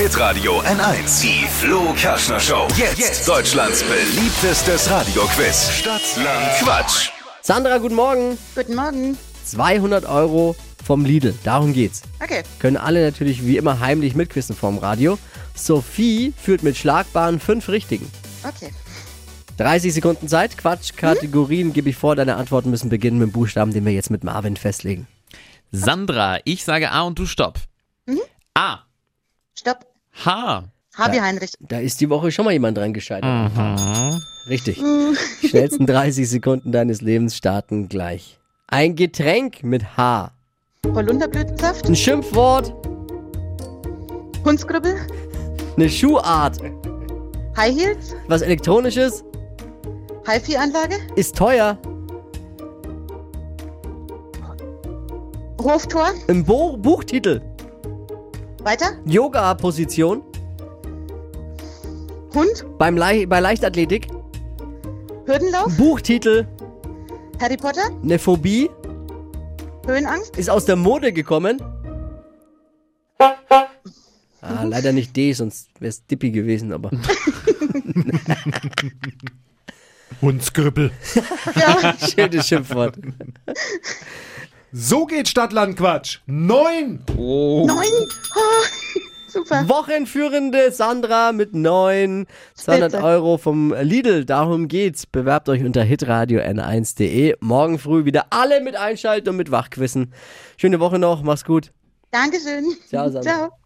Hitradio N1. Die Flo Kaschner Show. Jetzt, Deutschlands beliebtestes Radioquiz. Stadt, Land, Quatsch. Sandra, guten Morgen. Guten Morgen. 200 Euro vom Lidl, darum geht's. Okay. Können alle natürlich wie immer heimlich mitquissen vorm Radio. Sophie führt mit schlagbaren fünf Richtigen. Okay. 30 Sekunden Zeit, Quatsch, Kategorien gebe ich vor. Deine Antworten müssen beginnen mit dem Buchstaben, den wir jetzt mit Marvin festlegen. Sandra, ich sage A und du Stopp. A. Stopp. H. Harvey Heinrich. Da ist die Woche schon mal jemand dran gescheitert. Richtig. Die schnellsten 30 Sekunden deines Lebens starten gleich. Ein Getränk mit H. Holunderblütensaft. Ein Schimpfwort. Hundsgrubbel. Eine Schuhart. High Heels. Was Elektronisches. HiFi-Anlage. Ist teuer. Hoftor. Ein Bo Buchtitel. Weiter. Yoga-Position. Hund. Beim Le bei Leichtathletik. Hürdenlauf. Buchtitel. Harry Potter. Eine Phobie. Höhenangst. Ist aus der Mode gekommen. Ah, leider nicht D, sonst wäre es Dippy gewesen, aber. Hundskrüppel. Ja. Schönes Schimpfwort. So geht Stadtlandquatsch. Neun. Neun. Ah, super. Wochenführende Sandra mit 9. 200 Spitze. Euro vom Lidl. Darum geht's. Bewerbt euch unter hitradio n1.de. Morgen früh wieder alle mit einschalten und mit wachquissen. Schöne Woche noch. Mach's gut. Dankeschön. Ciao, Sandra. Ciao.